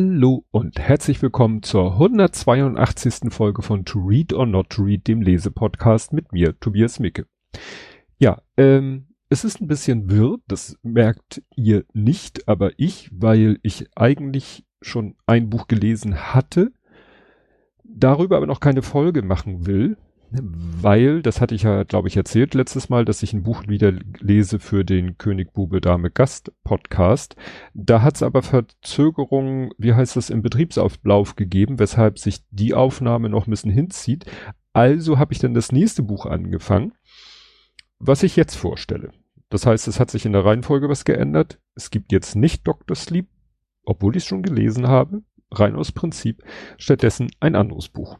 Hallo und herzlich willkommen zur 182. Folge von To Read or Not to Read, dem Lesepodcast mit mir, Tobias Micke. Ja, ähm, es ist ein bisschen wirr, das merkt ihr nicht, aber ich, weil ich eigentlich schon ein Buch gelesen hatte, darüber aber noch keine Folge machen will, weil, das hatte ich ja, glaube ich, erzählt letztes Mal, dass ich ein Buch wieder lese für den König Bube Dame Gast Podcast. Da hat es aber Verzögerungen, wie heißt das, im Betriebsauflauf gegeben, weshalb sich die Aufnahme noch ein bisschen hinzieht. Also habe ich dann das nächste Buch angefangen, was ich jetzt vorstelle. Das heißt, es hat sich in der Reihenfolge was geändert. Es gibt jetzt nicht Dr. Sleep, obwohl ich es schon gelesen habe, rein aus Prinzip, stattdessen ein anderes Buch.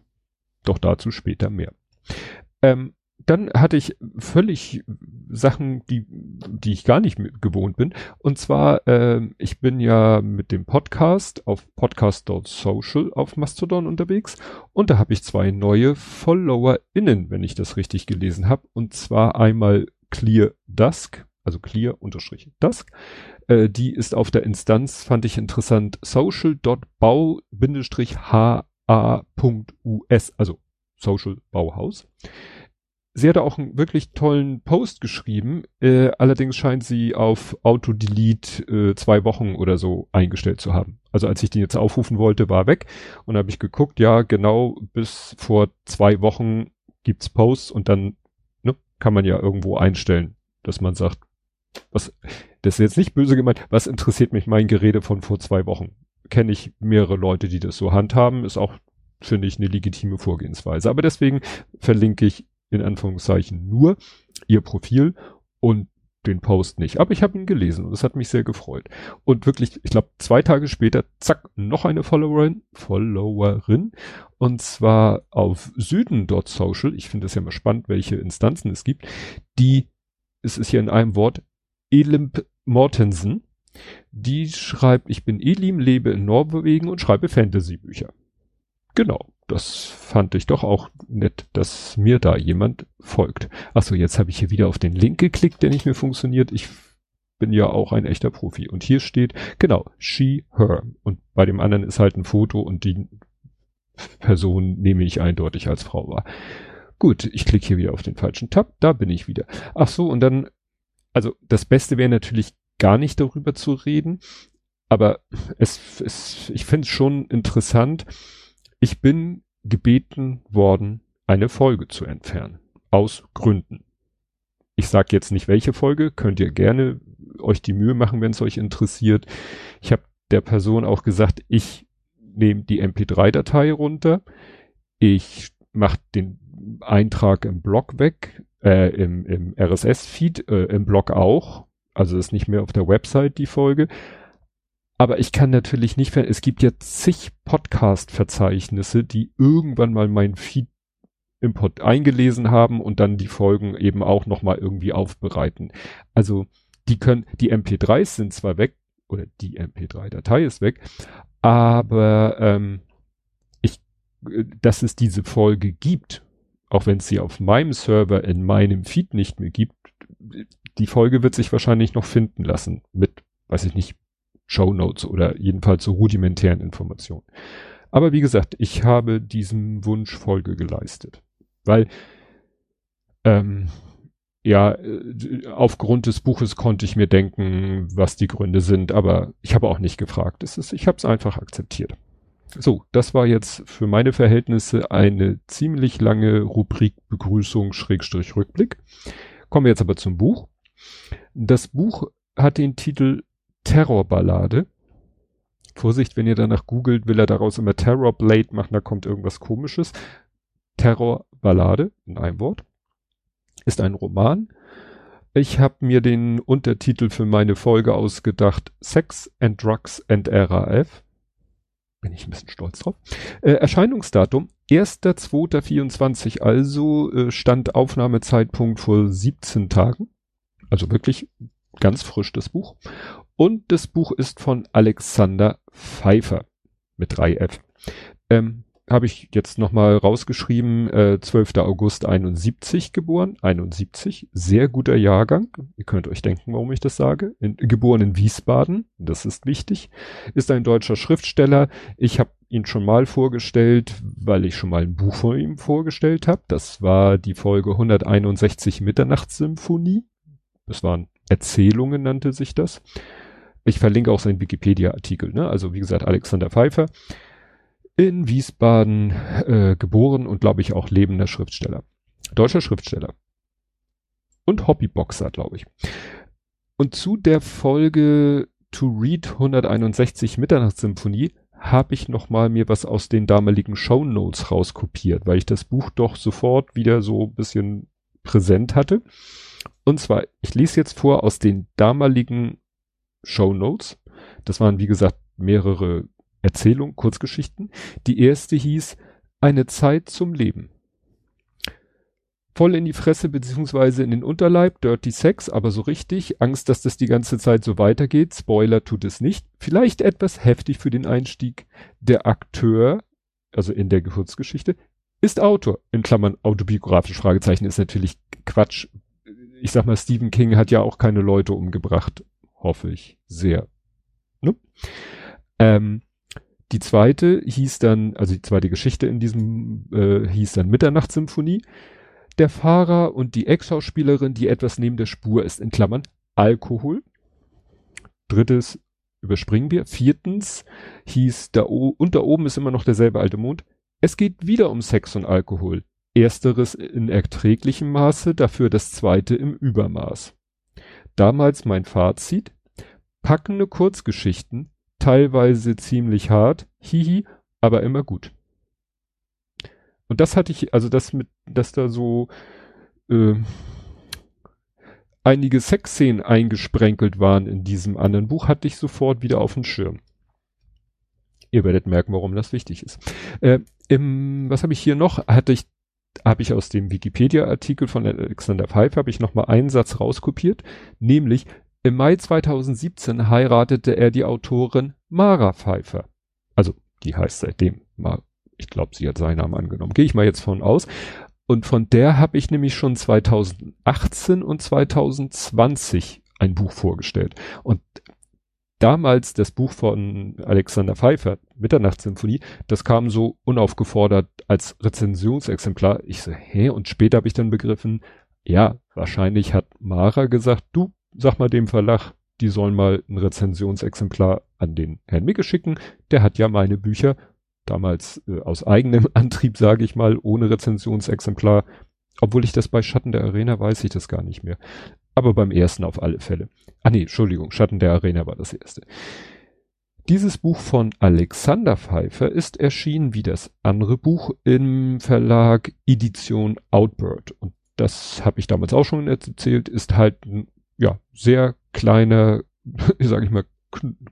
Doch dazu später mehr. Ähm, dann hatte ich völlig Sachen, die, die ich gar nicht gewohnt bin. Und zwar, ähm, ich bin ja mit dem Podcast auf podcast.social auf Mastodon unterwegs und da habe ich zwei neue FollowerInnen, wenn ich das richtig gelesen habe. Und zwar einmal Clear Dusk, also Clear unterstrich Dusk. Äh, die ist auf der Instanz, fand ich interessant, social.bau-ha.us, also Social Bauhaus. Sie hatte auch einen wirklich tollen Post geschrieben, äh, allerdings scheint sie auf Auto-Delete äh, zwei Wochen oder so eingestellt zu haben. Also als ich den jetzt aufrufen wollte, war weg und habe ich geguckt, ja genau, bis vor zwei Wochen gibt's Posts und dann ne, kann man ja irgendwo einstellen, dass man sagt, was, das ist jetzt nicht böse gemeint, was interessiert mich mein Gerede von vor zwei Wochen? Kenne ich mehrere Leute, die das so handhaben, ist auch finde ich eine legitime Vorgehensweise. Aber deswegen verlinke ich in Anführungszeichen nur ihr Profil und den Post nicht. Aber ich habe ihn gelesen und es hat mich sehr gefreut. Und wirklich, ich glaube, zwei Tage später, zack, noch eine Followerin, Followerin. Und zwar auf Süden.social. Ich finde es ja mal spannend, welche Instanzen es gibt. Die, es ist hier in einem Wort, Elimp Mortensen. Die schreibt, ich bin Elim, lebe in Norwegen und schreibe Fantasy-Bücher. Genau, das fand ich doch auch nett, dass mir da jemand folgt. Achso, jetzt habe ich hier wieder auf den Link geklickt, der nicht mehr funktioniert. Ich bin ja auch ein echter Profi. Und hier steht, genau, she, her. Und bei dem anderen ist halt ein Foto und die Person nehme ich eindeutig als Frau wahr. Gut, ich klicke hier wieder auf den falschen Tab, da bin ich wieder. Ach so, und dann, also das Beste wäre natürlich gar nicht darüber zu reden, aber es, es ich finde es schon interessant, ich bin gebeten worden, eine Folge zu entfernen. Aus Gründen. Ich sage jetzt nicht welche Folge, könnt ihr gerne euch die Mühe machen, wenn es euch interessiert. Ich habe der Person auch gesagt, ich nehme die MP3-Datei runter, ich mache den Eintrag im Blog weg, äh, im, im RSS-Feed, äh, im Blog auch. Also ist nicht mehr auf der Website die Folge. Aber ich kann natürlich nicht, es gibt ja zig Podcast-Verzeichnisse, die irgendwann mal mein Feed Import eingelesen haben und dann die Folgen eben auch nochmal irgendwie aufbereiten. Also die können, die MP3s sind zwar weg, oder die MP3-Datei ist weg, aber ähm, ich, dass es diese Folge gibt, auch wenn es sie auf meinem Server in meinem Feed nicht mehr gibt, die Folge wird sich wahrscheinlich noch finden lassen mit, weiß ich nicht, Show Notes oder jedenfalls so rudimentären Informationen. Aber wie gesagt, ich habe diesem Wunsch Folge geleistet, weil ähm, ja, äh, aufgrund des Buches konnte ich mir denken, was die Gründe sind, aber ich habe auch nicht gefragt. Es ist, ich habe es einfach akzeptiert. So, das war jetzt für meine Verhältnisse eine ziemlich lange Rubrik Begrüßung Schrägstrich Rückblick. Kommen wir jetzt aber zum Buch. Das Buch hat den Titel Terrorballade. Vorsicht, wenn ihr danach googelt, will er daraus immer Terrorblade machen, da kommt irgendwas komisches. Terrorballade, in einem Wort. Ist ein Roman. Ich habe mir den Untertitel für meine Folge ausgedacht, Sex and Drugs and RAF. Bin ich ein bisschen stolz drauf. Äh, Erscheinungsdatum 1.2.24, also äh, stand Aufnahmezeitpunkt vor 17 Tagen. Also wirklich ganz frisch das Buch. Und das Buch ist von Alexander Pfeiffer mit 3F. Ähm, habe ich jetzt nochmal rausgeschrieben, äh, 12. August 71 geboren, 71, sehr guter Jahrgang. Ihr könnt euch denken, warum ich das sage. In, geboren in Wiesbaden, das ist wichtig, ist ein deutscher Schriftsteller. Ich habe ihn schon mal vorgestellt, weil ich schon mal ein Buch von ihm vorgestellt habe. Das war die Folge 161 Mitternachtssymphonie. Das waren Erzählungen, nannte sich das. Ich verlinke auch seinen Wikipedia-Artikel. Ne? Also wie gesagt, Alexander Pfeiffer in Wiesbaden äh, geboren und glaube ich auch lebender Schriftsteller. Deutscher Schriftsteller. Und Hobbyboxer, glaube ich. Und zu der Folge To Read 161 Mitternachtssymphonie habe ich noch mal mir was aus den damaligen Show Notes rauskopiert, weil ich das Buch doch sofort wieder so bisschen präsent hatte. Und zwar, ich lese jetzt vor aus den damaligen Show Notes. Das waren, wie gesagt, mehrere Erzählungen, Kurzgeschichten. Die erste hieß Eine Zeit zum Leben. Voll in die Fresse beziehungsweise in den Unterleib, Dirty Sex, aber so richtig. Angst, dass das die ganze Zeit so weitergeht. Spoiler tut es nicht. Vielleicht etwas heftig für den Einstieg. Der Akteur, also in der Kurzgeschichte, ist Autor. In Klammern autobiografisch, Fragezeichen ist natürlich Quatsch. Ich sag mal, Stephen King hat ja auch keine Leute umgebracht. Hoffe ich sehr. Ne? Ähm, die zweite hieß dann, also die zweite Geschichte in diesem äh, hieß dann Mitternachtssymphonie. Der Fahrer und die Ex-Schauspielerin, die etwas neben der Spur ist, in Klammern Alkohol. Drittes überspringen wir. Viertens hieß da und da oben ist immer noch derselbe alte Mond. Es geht wieder um Sex und Alkohol. Ersteres in erträglichem Maße, dafür das zweite im Übermaß. Damals mein Fazit. Packende Kurzgeschichten, teilweise ziemlich hart, hihi, aber immer gut. Und das hatte ich, also das mit, dass da so äh, einige Sexszenen eingesprenkelt waren in diesem anderen Buch, hatte ich sofort wieder auf dem Schirm. Ihr werdet merken, warum das wichtig ist. Äh, im, was habe ich hier noch? Hatte ich, habe ich aus dem Wikipedia-Artikel von Alexander Pfeiffer, habe ich noch mal einen Satz rauskopiert, nämlich im Mai 2017 heiratete er die Autorin Mara Pfeiffer. Also, die heißt seitdem Mar ich glaube, sie hat seinen Namen angenommen. Gehe ich mal jetzt von aus. Und von der habe ich nämlich schon 2018 und 2020 ein Buch vorgestellt. Und damals das Buch von Alexander Pfeiffer, Mitternachtssymphonie, das kam so unaufgefordert als Rezensionsexemplar. Ich so, hä? Und später habe ich dann begriffen, ja, wahrscheinlich hat Mara gesagt, du, sag mal dem Verlag, die sollen mal ein Rezensionsexemplar an den Herrn Micke schicken. Der hat ja meine Bücher damals äh, aus eigenem Antrieb, sage ich mal, ohne Rezensionsexemplar. Obwohl ich das bei Schatten der Arena weiß ich das gar nicht mehr. Aber beim ersten auf alle Fälle. Ah nee, Entschuldigung, Schatten der Arena war das erste. Dieses Buch von Alexander Pfeiffer ist erschienen wie das andere Buch im Verlag Edition Outbird. Und das habe ich damals auch schon erzählt, ist halt ein ja, sehr kleiner, sage ich mal,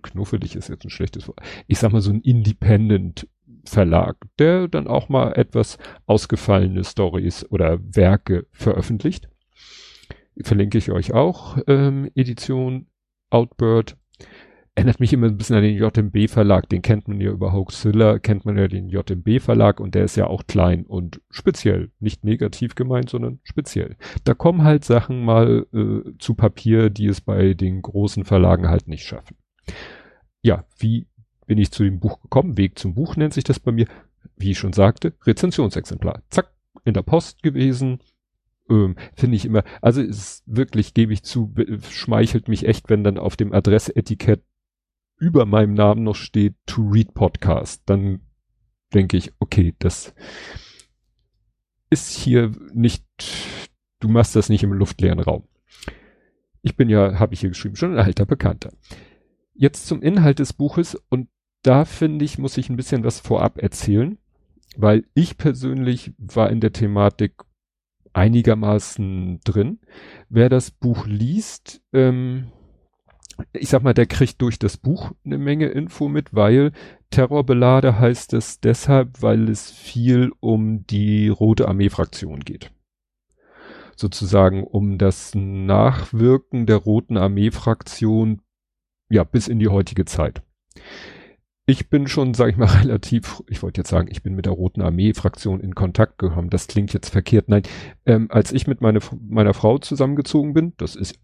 knuffelig ist jetzt ein schlechtes Wort. Ich sag mal so ein Independent Verlag, der dann auch mal etwas ausgefallene Stories oder Werke veröffentlicht. Verlinke ich euch auch, ähm, Edition Outbird. Erinnert mich immer ein bisschen an den JMB Verlag, den kennt man ja über Hoaxilla, kennt man ja den JMB Verlag und der ist ja auch klein und speziell. Nicht negativ gemeint, sondern speziell. Da kommen halt Sachen mal äh, zu Papier, die es bei den großen Verlagen halt nicht schaffen. Ja, wie bin ich zu dem Buch gekommen. Weg zum Buch nennt sich das bei mir. Wie ich schon sagte, Rezensionsexemplar. Zack, in der Post gewesen. Ähm, Finde ich immer, also ist wirklich, gebe ich zu, schmeichelt mich echt, wenn dann auf dem Adressetikett über meinem Namen noch steht To Read Podcast. Dann denke ich, okay, das ist hier nicht, du machst das nicht im luftleeren Raum. Ich bin ja, habe ich hier geschrieben, schon ein alter Bekannter. Jetzt zum Inhalt des Buches und da finde ich, muss ich ein bisschen was vorab erzählen, weil ich persönlich war in der Thematik einigermaßen drin. Wer das Buch liest, ähm, ich sag mal, der kriegt durch das Buch eine Menge Info mit, weil Terrorbelade heißt es deshalb, weil es viel um die Rote Armee-Fraktion geht. Sozusagen um das Nachwirken der Roten Armee-Fraktion, ja, bis in die heutige Zeit ich bin schon, sag ich mal, relativ, ich wollte jetzt sagen, ich bin mit der Roten Armee-Fraktion in Kontakt gekommen. Das klingt jetzt verkehrt. Nein, ähm, als ich mit meine, meiner Frau zusammengezogen bin, das ist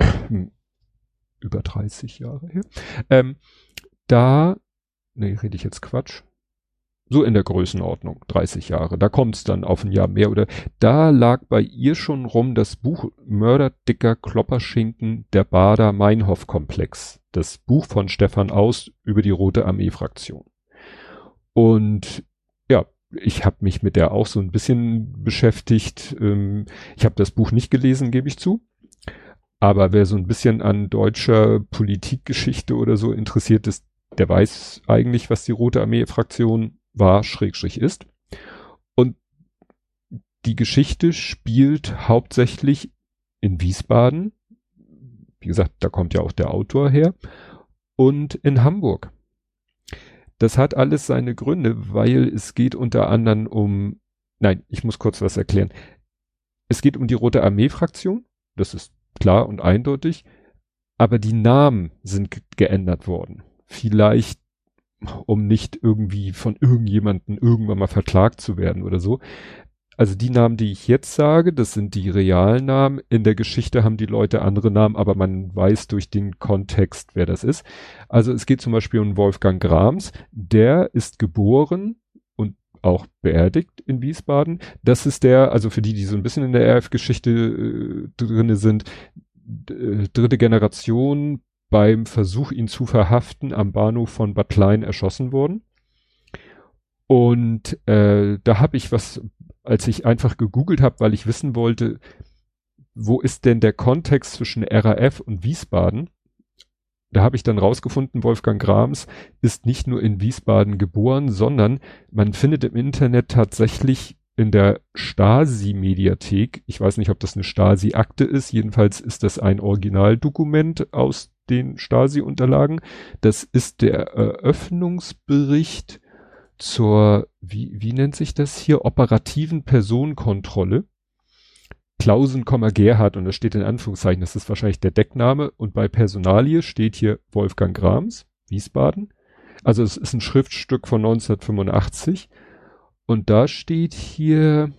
über 30 Jahre her, ähm, da, nee, rede ich jetzt Quatsch, so in der Größenordnung, 30 Jahre. Da kommt es dann auf ein Jahr mehr oder da lag bei ihr schon rum das Buch Mörder dicker Klopperschinken der Bader Meinhof Komplex. Das Buch von Stefan Aus über die Rote Armee Fraktion. Und ja, ich habe mich mit der auch so ein bisschen beschäftigt. Ähm, ich habe das Buch nicht gelesen, gebe ich zu. Aber wer so ein bisschen an deutscher Politikgeschichte oder so interessiert ist, der weiß eigentlich, was die Rote Armee Fraktion war, Schrägstrich ist. Und die Geschichte spielt hauptsächlich in Wiesbaden. Wie gesagt, da kommt ja auch der Autor her. Und in Hamburg. Das hat alles seine Gründe, weil es geht unter anderem um, nein, ich muss kurz was erklären. Es geht um die Rote Armee-Fraktion. Das ist klar und eindeutig. Aber die Namen sind geändert worden. Vielleicht um nicht irgendwie von irgendjemanden irgendwann mal verklagt zu werden oder so. Also die Namen, die ich jetzt sage, das sind die realen Namen. In der Geschichte haben die Leute andere Namen, aber man weiß durch den Kontext, wer das ist. Also es geht zum Beispiel um Wolfgang Grams. Der ist geboren und auch beerdigt in Wiesbaden. Das ist der, also für die, die so ein bisschen in der RF-Geschichte äh, drinne sind, äh, dritte Generation beim Versuch, ihn zu verhaften, am Bahnhof von Bad Klein erschossen worden. Und äh, da habe ich was, als ich einfach gegoogelt habe, weil ich wissen wollte, wo ist denn der Kontext zwischen RAF und Wiesbaden? Da habe ich dann rausgefunden, Wolfgang Grams ist nicht nur in Wiesbaden geboren, sondern man findet im Internet tatsächlich in der Stasi-Mediathek, ich weiß nicht, ob das eine Stasi-Akte ist, jedenfalls ist das ein Originaldokument aus den Stasi-Unterlagen. Das ist der Eröffnungsbericht zur, wie, wie nennt sich das hier, operativen Personenkontrolle. Klausen, Gerhard und das steht in Anführungszeichen, das ist wahrscheinlich der Deckname und bei Personalie steht hier Wolfgang Grams, Wiesbaden. Also es ist ein Schriftstück von 1985 und da steht hier,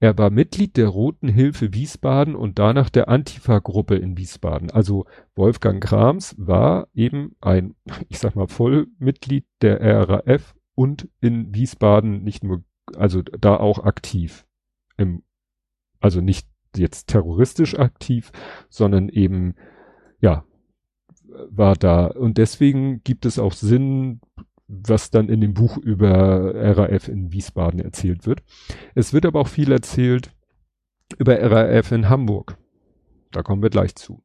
er war Mitglied der Roten Hilfe Wiesbaden und danach der Antifa-Gruppe in Wiesbaden. Also Wolfgang Krams war eben ein, ich sag mal, Vollmitglied der RAF und in Wiesbaden nicht nur, also da auch aktiv. Im, also nicht jetzt terroristisch aktiv, sondern eben, ja, war da. Und deswegen gibt es auch Sinn, was dann in dem Buch über RAF in Wiesbaden erzählt wird. Es wird aber auch viel erzählt über RAF in Hamburg. Da kommen wir gleich zu.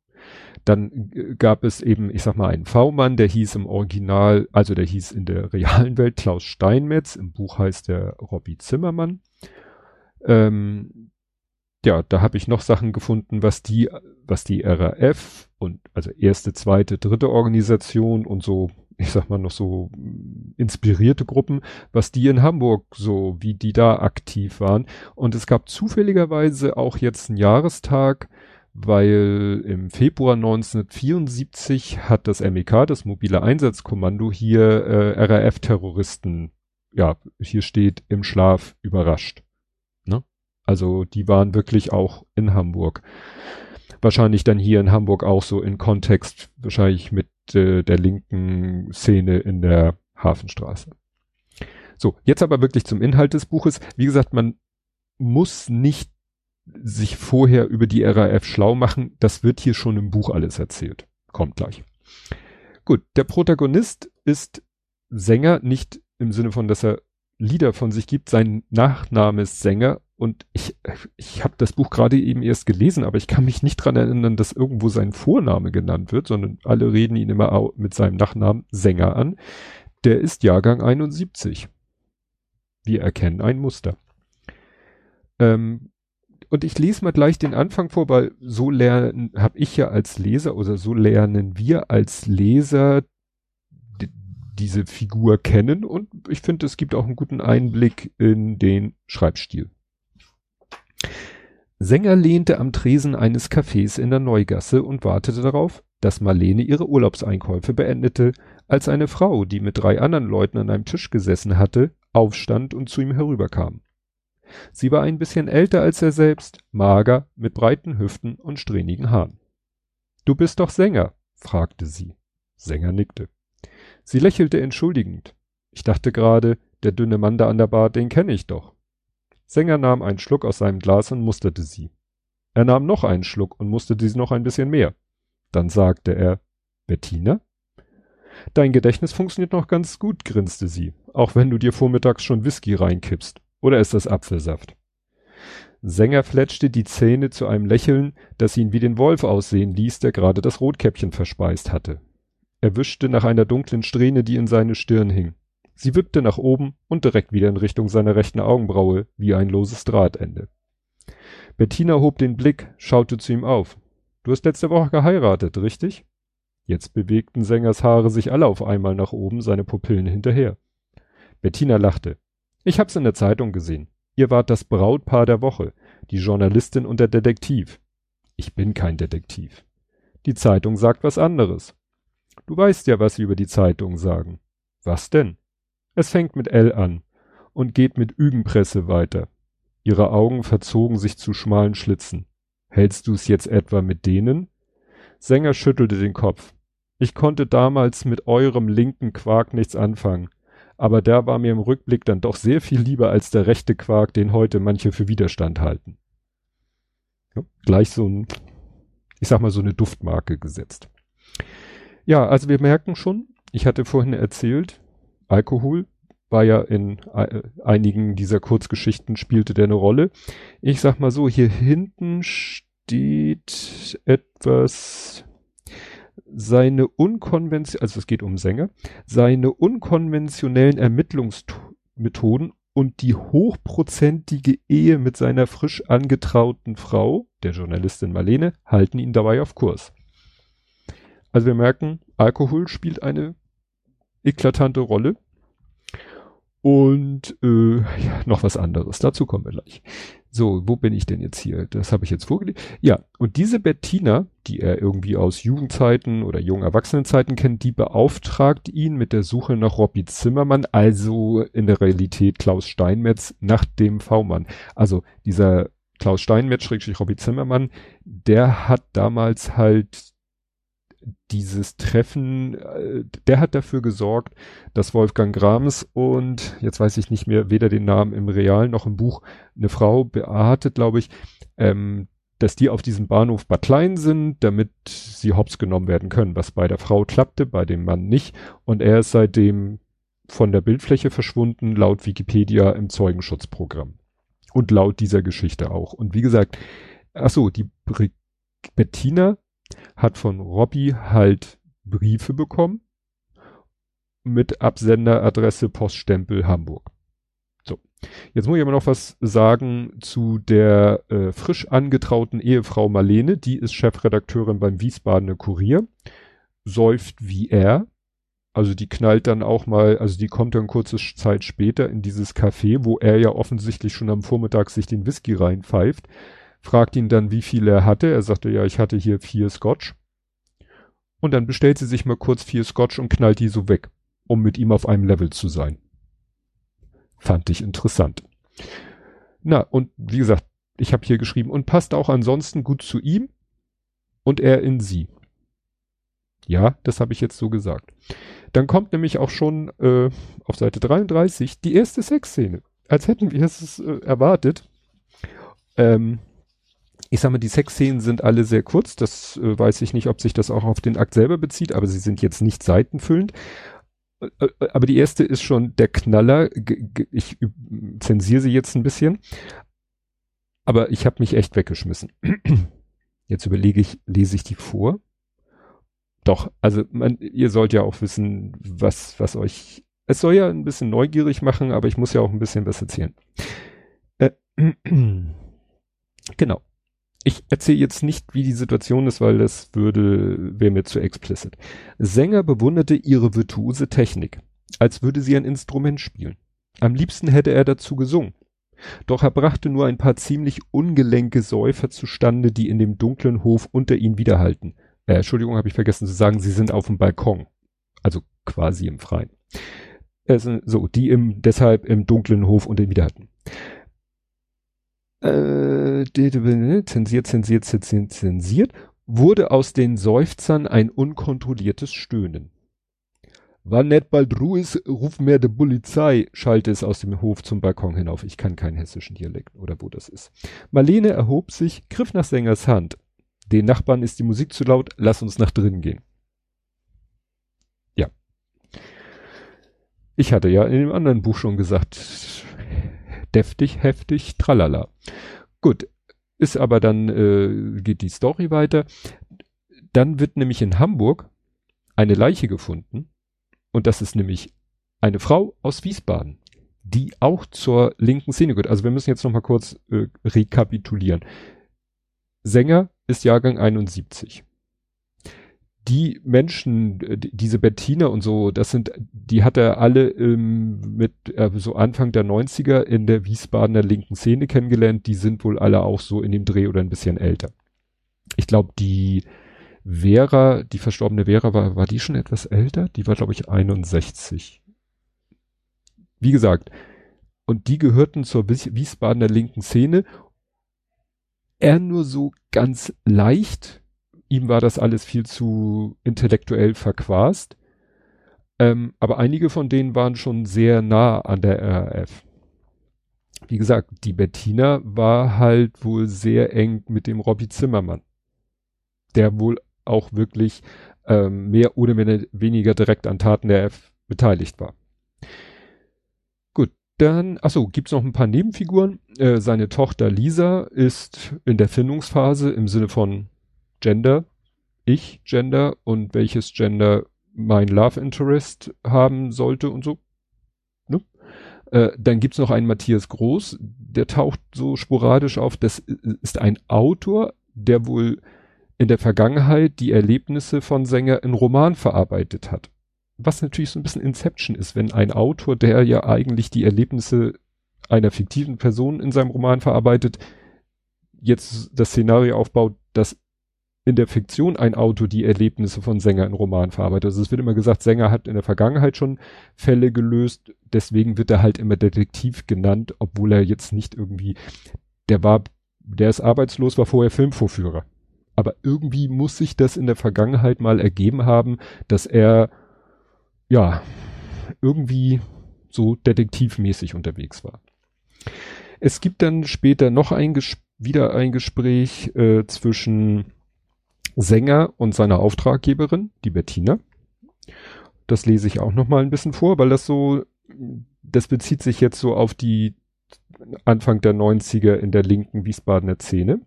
Dann gab es eben, ich sag mal, einen V-Mann, der hieß im Original, also der hieß in der realen Welt Klaus Steinmetz, im Buch heißt der Robby Zimmermann. Ähm, ja, da habe ich noch Sachen gefunden, was die, was die RAF und also erste, zweite, dritte Organisation und so ich sag mal noch so inspirierte Gruppen, was die in Hamburg so, wie die da aktiv waren. Und es gab zufälligerweise auch jetzt einen Jahrestag, weil im Februar 1974 hat das MEK, das mobile Einsatzkommando, hier äh, RAF-Terroristen, ja, hier steht im Schlaf überrascht. Ne? Also die waren wirklich auch in Hamburg. Wahrscheinlich dann hier in Hamburg auch so in Kontext, wahrscheinlich mit äh, der linken Szene in der Hafenstraße. So, jetzt aber wirklich zum Inhalt des Buches. Wie gesagt, man muss nicht sich vorher über die RAF schlau machen. Das wird hier schon im Buch alles erzählt. Kommt gleich. Gut, der Protagonist ist Sänger, nicht im Sinne von, dass er Lieder von sich gibt. Sein Nachname ist Sänger und ich, ich habe das Buch gerade eben erst gelesen, aber ich kann mich nicht dran erinnern, dass irgendwo sein Vorname genannt wird, sondern alle reden ihn immer mit seinem Nachnamen Sänger an. Der ist Jahrgang 71. Wir erkennen ein Muster. Ähm, und ich lese mal gleich den Anfang vor, weil so lernen, habe ich ja als Leser oder so lernen wir als Leser diese Figur kennen und ich finde, es gibt auch einen guten Einblick in den Schreibstil. Sänger lehnte am Tresen eines Cafés in der Neugasse und wartete darauf, dass Marlene ihre Urlaubseinkäufe beendete, als eine Frau, die mit drei anderen Leuten an einem Tisch gesessen hatte, aufstand und zu ihm herüberkam. Sie war ein bisschen älter als er selbst, mager, mit breiten Hüften und strähnigen Haaren. Du bist doch Sänger, fragte sie. Sänger nickte. Sie lächelte entschuldigend. Ich dachte gerade, der dünne Mann da an der Bar, den kenne ich doch. Sänger nahm einen Schluck aus seinem Glas und musterte sie. Er nahm noch einen Schluck und musterte sie noch ein bisschen mehr. Dann sagte er, Bettina? Dein Gedächtnis funktioniert noch ganz gut, grinste sie, auch wenn du dir vormittags schon Whisky reinkippst. Oder ist das Apfelsaft? Sänger fletschte die Zähne zu einem Lächeln, das ihn wie den Wolf aussehen ließ, der gerade das Rotkäppchen verspeist hatte. Er wischte nach einer dunklen Strähne, die in seine Stirn hing. Sie wippte nach oben und direkt wieder in Richtung seiner rechten Augenbraue, wie ein loses Drahtende. Bettina hob den Blick, schaute zu ihm auf. Du hast letzte Woche geheiratet, richtig? Jetzt bewegten Sängers Haare sich alle auf einmal nach oben, seine Pupillen hinterher. Bettina lachte. Ich hab's in der Zeitung gesehen. Ihr wart das Brautpaar der Woche, die Journalistin und der Detektiv. Ich bin kein Detektiv. Die Zeitung sagt was anderes. Du weißt ja, was sie über die Zeitung sagen. Was denn? Es fängt mit L an und geht mit Ügenpresse weiter. Ihre Augen verzogen sich zu schmalen Schlitzen. Hältst du's jetzt etwa mit denen? Sänger schüttelte den Kopf. Ich konnte damals mit eurem linken Quark nichts anfangen, aber der war mir im Rückblick dann doch sehr viel lieber als der rechte Quark, den heute manche für Widerstand halten. Ja, gleich so ein, ich sag mal, so eine Duftmarke gesetzt. Ja, also wir merken schon, ich hatte vorhin erzählt, Alkohol war ja in äh, einigen dieser Kurzgeschichten spielte der eine Rolle. Ich sag mal so, hier hinten steht etwas, seine unkonventionellen, also es geht um Sänger, seine unkonventionellen Ermittlungsmethoden und die hochprozentige Ehe mit seiner frisch angetrauten Frau, der Journalistin Marlene, halten ihn dabei auf Kurs. Also wir merken, Alkohol spielt eine eklatante Rolle. Und äh, ja, noch was anderes. Dazu kommen wir gleich. So, wo bin ich denn jetzt hier? Das habe ich jetzt vorgelegt. Ja, und diese Bettina, die er irgendwie aus Jugendzeiten oder jungen Erwachsenenzeiten kennt, die beauftragt ihn mit der Suche nach Robby Zimmermann, also in der Realität Klaus Steinmetz, nach dem V-Mann. Also dieser Klaus Steinmetz, Robby Zimmermann, der hat damals halt dieses Treffen, äh, der hat dafür gesorgt, dass Wolfgang Grams und jetzt weiß ich nicht mehr weder den Namen im Real noch im Buch eine Frau Beate, glaube ich, ähm, dass die auf diesem Bahnhof Bad Klein sind, damit sie hops genommen werden können, was bei der Frau klappte, bei dem Mann nicht. Und er ist seitdem von der Bildfläche verschwunden, laut Wikipedia im Zeugenschutzprogramm. Und laut dieser Geschichte auch. Und wie gesagt, ach so, die Bettina hat von Robby halt Briefe bekommen mit Absenderadresse Poststempel Hamburg. So, jetzt muss ich aber noch was sagen zu der äh, frisch angetrauten Ehefrau Marlene, die ist Chefredakteurin beim Wiesbadener Kurier, säuft wie er, also die knallt dann auch mal, also die kommt dann kurze Zeit später in dieses Café, wo er ja offensichtlich schon am Vormittag sich den Whisky reinpfeift fragt ihn dann, wie viel er hatte. Er sagte, ja, ich hatte hier vier Scotch. Und dann bestellt sie sich mal kurz vier Scotch und knallt die so weg, um mit ihm auf einem Level zu sein. Fand ich interessant. Na, und wie gesagt, ich habe hier geschrieben, und passt auch ansonsten gut zu ihm und er in sie. Ja, das habe ich jetzt so gesagt. Dann kommt nämlich auch schon äh, auf Seite 33 die erste Sexszene. Als hätten wir es äh, erwartet. Ähm, ich sag mal, die Sexszenen sind alle sehr kurz. Das äh, weiß ich nicht, ob sich das auch auf den Akt selber bezieht, aber sie sind jetzt nicht seitenfüllend. Äh, äh, aber die erste ist schon der Knaller. Ich zensiere sie jetzt ein bisschen. Aber ich habe mich echt weggeschmissen. Jetzt überlege ich, lese ich die vor? Doch, also man, ihr sollt ja auch wissen, was, was euch. Es soll ja ein bisschen neugierig machen, aber ich muss ja auch ein bisschen was erzählen. Äh, genau ich erzähle jetzt nicht, wie die Situation ist, weil das würde, wäre mir zu explicit. Sänger bewunderte ihre virtuose Technik, als würde sie ein Instrument spielen. Am liebsten hätte er dazu gesungen. Doch er brachte nur ein paar ziemlich ungelenke Säufer zustande, die in dem dunklen Hof unter ihn widerhalten. Äh, Entschuldigung, habe ich vergessen zu sagen, sie sind auf dem Balkon. Also quasi im Freien. Also, so, die im, deshalb im dunklen Hof unter wieder hatten. Äh, zensiert, zensiert, zensiert, zensiert, wurde aus den Seufzern ein unkontrolliertes Stöhnen. Wann net bald Ruhe ist, ruf mir de Polizei, schallte es aus dem Hof zum Balkon hinauf. Ich kann keinen hessischen Dialekt oder wo das ist. Marlene erhob sich, griff nach Sängers Hand. Den Nachbarn ist die Musik zu laut, lass uns nach drinnen gehen. Ja. Ich hatte ja in dem anderen Buch schon gesagt, deftig, heftig, tralala. Gut, ist aber dann, äh, geht die Story weiter. Dann wird nämlich in Hamburg eine Leiche gefunden und das ist nämlich eine Frau aus Wiesbaden, die auch zur linken Szene gehört. Also wir müssen jetzt noch mal kurz äh, rekapitulieren. Sänger ist Jahrgang 71. Die Menschen, äh, diese Bettina und so, das sind, die hat er alle ähm, mit äh, so Anfang der 90er in der Wiesbadener linken Szene kennengelernt. Die sind wohl alle auch so in dem Dreh oder ein bisschen älter. Ich glaube, die Vera, die verstorbene Vera, war, war die schon etwas älter? Die war, glaube ich, 61. Wie gesagt, und die gehörten zur Wiesbadener linken Szene. Er nur so ganz leicht. Ihm war das alles viel zu intellektuell verquast. Ähm, aber einige von denen waren schon sehr nah an der RAF. Wie gesagt, die Bettina war halt wohl sehr eng mit dem Robbie Zimmermann, der wohl auch wirklich ähm, mehr oder weniger direkt an Taten der F beteiligt war. Gut, dann, achso, gibt's noch ein paar Nebenfiguren. Äh, seine Tochter Lisa ist in der Findungsphase im Sinne von Gender, ich Gender und welches Gender mein Love Interest haben sollte und so. Ne? Äh, dann gibt's noch einen Matthias Groß, der taucht so sporadisch auf. Das ist ein Autor, der wohl in der Vergangenheit die Erlebnisse von Sänger in Roman verarbeitet hat. Was natürlich so ein bisschen Inception ist, wenn ein Autor, der ja eigentlich die Erlebnisse einer fiktiven Person in seinem Roman verarbeitet, jetzt das Szenario aufbaut, dass in der Fiktion ein Autor die Erlebnisse von Sänger in Roman verarbeitet. Also es wird immer gesagt, Sänger hat in der Vergangenheit schon Fälle gelöst, deswegen wird er halt immer Detektiv genannt, obwohl er jetzt nicht irgendwie, der war, der ist arbeitslos, war vorher Filmvorführer aber irgendwie muss sich das in der Vergangenheit mal ergeben haben, dass er ja irgendwie so detektivmäßig unterwegs war. Es gibt dann später noch ein Ges wieder ein Gespräch äh, zwischen Sänger und seiner Auftraggeberin, die Bettina. Das lese ich auch noch mal ein bisschen vor, weil das so, das bezieht sich jetzt so auf die Anfang der 90er in der linken Wiesbadener Szene.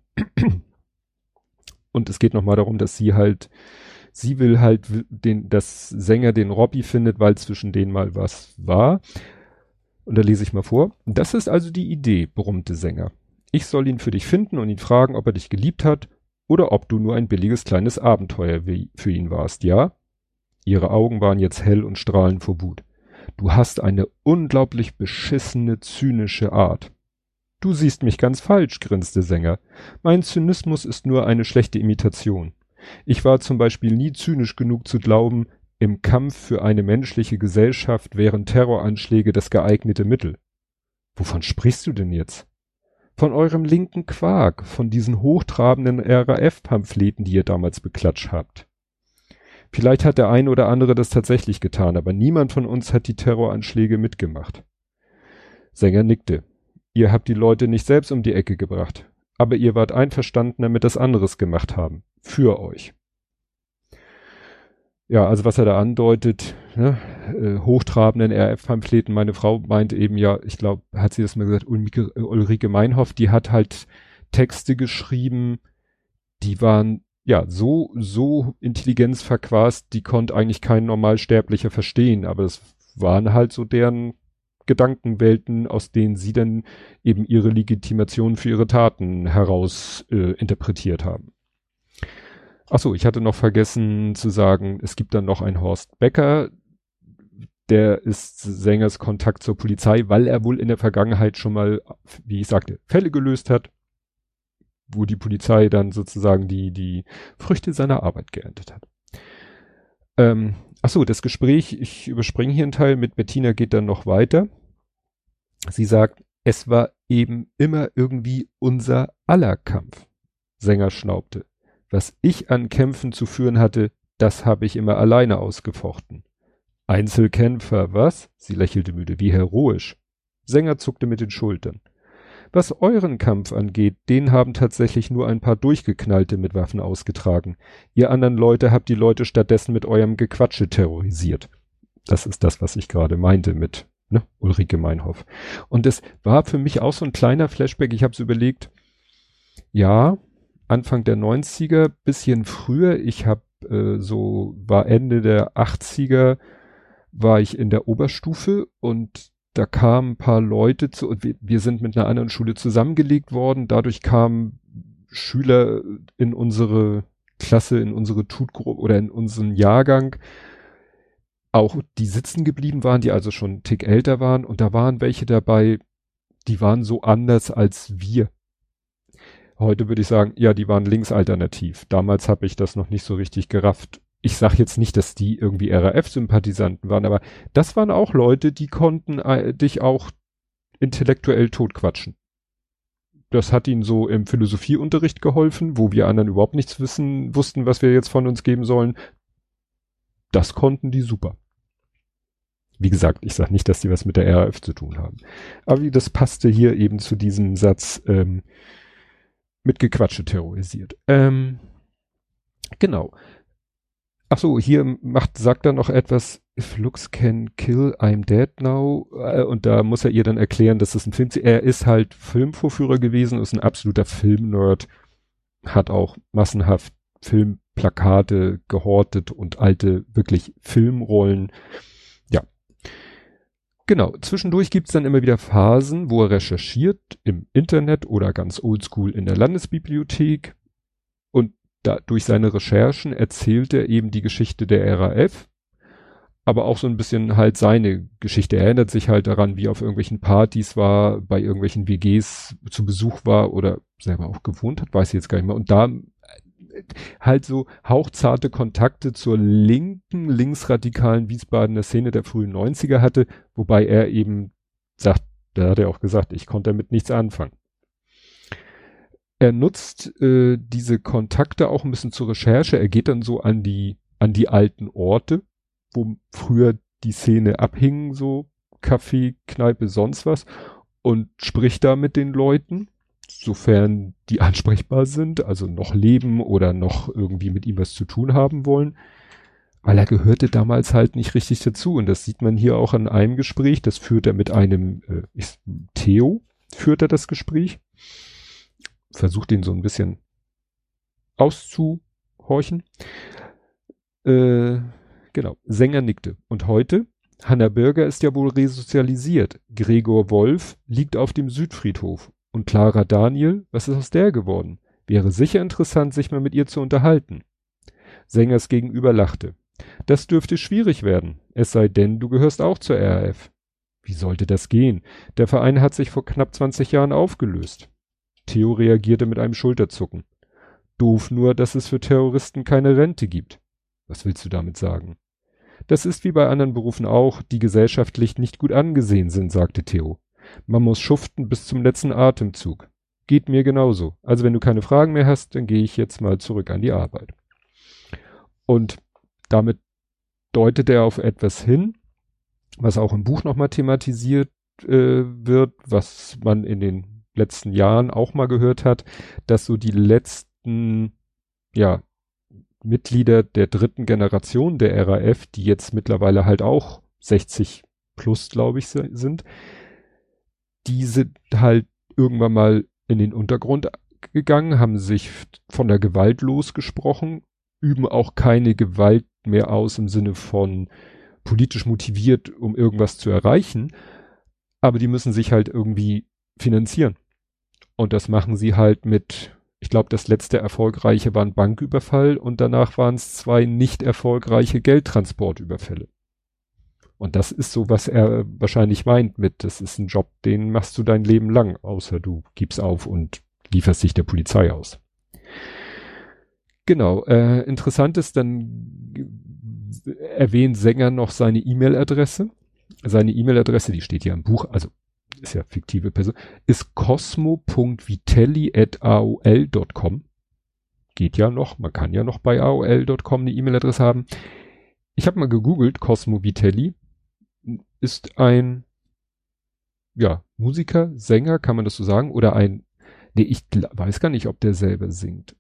Und es geht nochmal darum, dass sie halt, sie will halt den, das Sänger den Robbie findet, weil zwischen denen mal was war. Und da lese ich mal vor. Das ist also die Idee, brummte Sänger. Ich soll ihn für dich finden und ihn fragen, ob er dich geliebt hat oder ob du nur ein billiges kleines Abenteuer für ihn warst, ja? Ihre Augen waren jetzt hell und strahlend vor Wut. Du hast eine unglaublich beschissene, zynische Art. Du siehst mich ganz falsch, grinste Sänger. Mein Zynismus ist nur eine schlechte Imitation. Ich war zum Beispiel nie zynisch genug zu glauben, im Kampf für eine menschliche Gesellschaft wären Terroranschläge das geeignete Mittel. Wovon sprichst du denn jetzt? Von eurem linken Quark, von diesen hochtrabenden RAF-Pamphleten, die ihr damals beklatscht habt. Vielleicht hat der eine oder andere das tatsächlich getan, aber niemand von uns hat die Terroranschläge mitgemacht. Sänger nickte. Ihr habt die Leute nicht selbst um die Ecke gebracht, aber ihr wart einverstanden damit das anderes gemacht haben. Für euch. Ja, also was er da andeutet, ne, äh, hochtrabenden RF-Pamphleten, meine Frau meint eben ja, ich glaube, hat sie das mal gesagt, Ulrike, Ulrike Meinhoff, die hat halt Texte geschrieben, die waren ja so, so intelligenzverquast, die konnte eigentlich kein Normalsterblicher verstehen, aber das waren halt so deren Gedankenwelten, aus denen sie dann eben ihre Legitimation für ihre Taten heraus äh, interpretiert haben. Ach so, ich hatte noch vergessen zu sagen, es gibt dann noch einen Horst Becker, der ist Sängers Kontakt zur Polizei, weil er wohl in der Vergangenheit schon mal, wie ich sagte, Fälle gelöst hat. wo die Polizei dann sozusagen die, die Früchte seiner Arbeit geerntet hat. Ähm, ach so, das Gespräch, ich überspringe hier einen Teil, mit Bettina geht dann noch weiter. Sie sagt, es war eben immer irgendwie unser aller Kampf. Sänger schnaubte. Was ich an Kämpfen zu führen hatte, das habe ich immer alleine ausgefochten. Einzelkämpfer, was? Sie lächelte müde, wie heroisch. Sänger zuckte mit den Schultern. Was euren Kampf angeht, den haben tatsächlich nur ein paar Durchgeknallte mit Waffen ausgetragen. Ihr anderen Leute habt die Leute stattdessen mit eurem Gequatsche terrorisiert. Das ist das, was ich gerade meinte mit ne, Ulrike Meinhoff. Und es war für mich auch so ein kleiner Flashback. Ich habe es überlegt, ja, Anfang der 90er, bisschen früher. Ich habe äh, so, war Ende der 80er, war ich in der Oberstufe und da kamen ein paar Leute zu, und wir, wir sind mit einer anderen Schule zusammengelegt worden. Dadurch kamen Schüler in unsere Klasse, in unsere Tutgruppe oder in unseren Jahrgang, auch die sitzen geblieben waren, die also schon einen Tick älter waren. Und da waren welche dabei, die waren so anders als wir. Heute würde ich sagen, ja, die waren linksalternativ. Damals habe ich das noch nicht so richtig gerafft ich sage jetzt nicht, dass die irgendwie RAF-Sympathisanten waren, aber das waren auch Leute, die konnten äh, dich auch intellektuell totquatschen. Das hat ihnen so im Philosophieunterricht geholfen, wo wir anderen überhaupt nichts wissen, wussten, was wir jetzt von uns geben sollen. Das konnten die super. Wie gesagt, ich sage nicht, dass die was mit der RAF zu tun haben. Aber das passte hier eben zu diesem Satz ähm, mit Gequatsche terrorisiert. Ähm, genau. Ach so, hier macht, sagt er noch etwas, if looks can kill, I'm dead now. Äh, und da muss er ihr dann erklären, dass es ein Film, er ist halt Filmvorführer gewesen, ist ein absoluter Filmnerd, hat auch massenhaft Filmplakate gehortet und alte, wirklich Filmrollen. Genau. Zwischendurch gibt's dann immer wieder Phasen, wo er recherchiert im Internet oder ganz oldschool in der Landesbibliothek da, durch seine Recherchen erzählt er eben die Geschichte der RAF, aber auch so ein bisschen halt seine Geschichte. Er erinnert sich halt daran, wie er auf irgendwelchen Partys war, bei irgendwelchen WGs zu Besuch war oder selber auch gewohnt hat, weiß ich jetzt gar nicht mehr. Und da halt so hauchzarte Kontakte zur linken, linksradikalen Wiesbadener Szene der frühen 90er hatte, wobei er eben sagt, da hat er auch gesagt, ich konnte damit nichts anfangen er nutzt äh, diese Kontakte auch ein bisschen zur Recherche. Er geht dann so an die, an die alten Orte, wo früher die Szene abhing, so Kaffee, Kneipe, sonst was, und spricht da mit den Leuten, sofern die ansprechbar sind, also noch leben oder noch irgendwie mit ihm was zu tun haben wollen. Weil er gehörte damals halt nicht richtig dazu. Und das sieht man hier auch an einem Gespräch. Das führt er mit einem äh, Theo, führt er das Gespräch versucht ihn so ein bisschen auszuhorchen. Äh, genau, Sänger nickte. Und heute? Hanna Bürger ist ja wohl resozialisiert. Gregor Wolf liegt auf dem Südfriedhof. Und Clara Daniel, was ist aus der geworden? Wäre sicher interessant, sich mal mit ihr zu unterhalten. Sängers gegenüber lachte. Das dürfte schwierig werden, es sei denn, du gehörst auch zur RAF. Wie sollte das gehen? Der Verein hat sich vor knapp 20 Jahren aufgelöst. Theo reagierte mit einem Schulterzucken. Doof nur, dass es für Terroristen keine Rente gibt. Was willst du damit sagen? Das ist wie bei anderen Berufen auch, die gesellschaftlich nicht gut angesehen sind, sagte Theo. Man muss schuften bis zum letzten Atemzug. Geht mir genauso. Also wenn du keine Fragen mehr hast, dann gehe ich jetzt mal zurück an die Arbeit. Und damit deutet er auf etwas hin, was auch im Buch nochmal thematisiert äh, wird, was man in den letzten Jahren auch mal gehört hat, dass so die letzten, ja, Mitglieder der dritten Generation der RAF, die jetzt mittlerweile halt auch 60 plus, glaube ich, sind, die sind halt irgendwann mal in den Untergrund gegangen, haben sich von der Gewalt losgesprochen, üben auch keine Gewalt mehr aus im Sinne von politisch motiviert, um irgendwas zu erreichen, aber die müssen sich halt irgendwie finanzieren. Und das machen sie halt mit, ich glaube, das letzte erfolgreiche war ein Banküberfall und danach waren es zwei nicht erfolgreiche Geldtransportüberfälle. Und das ist so, was er wahrscheinlich meint mit, das ist ein Job, den machst du dein Leben lang, außer du gibst auf und lieferst dich der Polizei aus. Genau, äh, interessant ist, dann erwähnt Sänger noch seine E-Mail-Adresse. Seine E-Mail-Adresse, die steht ja im Buch, also ist ja fiktive Person, ist cosmo.vitelli.aol.com. Geht ja noch, man kann ja noch bei aol.com eine E-Mail-Adresse haben. Ich habe mal gegoogelt, Cosmo Vitelli ist ein ja, Musiker, Sänger, kann man das so sagen, oder ein, nee, ich weiß gar nicht, ob der selber singt.